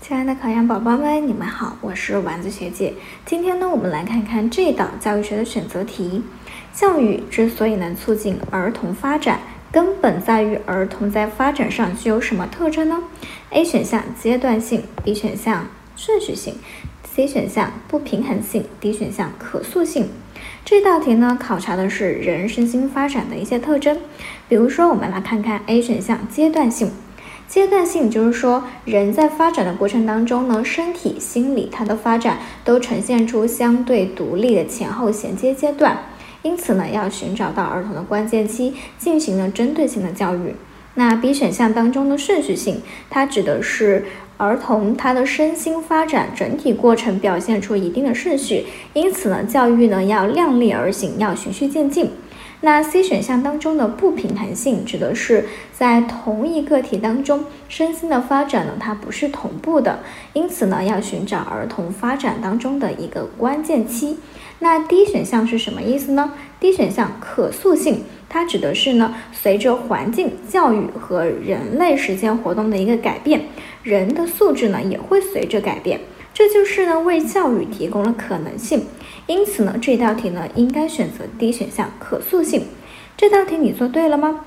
亲爱的考研宝宝们，你们好，我是丸子学姐。今天呢，我们来看看这道教育学的选择题。教育之所以能促进儿童发展，根本在于儿童在发展上具有什么特征呢？A 选项阶段性，B 选项顺序性，C 选项不平衡性，D 选项可塑性。这道题呢，考察的是人身心发展的一些特征。比如说，我们来看看 A 选项阶段性。阶段性就是说，人在发展的过程当中呢，身体、心理它的发展都呈现出相对独立的前后衔接阶段，因此呢，要寻找到儿童的关键期，进行了针对性的教育。那 B 选项当中的顺序性，它指的是儿童他的身心发展整体过程表现出一定的顺序，因此呢，教育呢要量力而行，要循序渐进。那 C 选项当中的不平衡性，指的是在同一个体当中，身心的发展呢，它不是同步的，因此呢，要寻找儿童发展当中的一个关键期。那 D 选项是什么意思呢？D 选项可塑性，它指的是呢，随着环境、教育和人类实践活动的一个改变，人的素质呢也会随着改变。这就是呢，为教育提供了可能性。因此呢，这道题呢，应该选择 D 选项可塑性。这道题你做对了吗？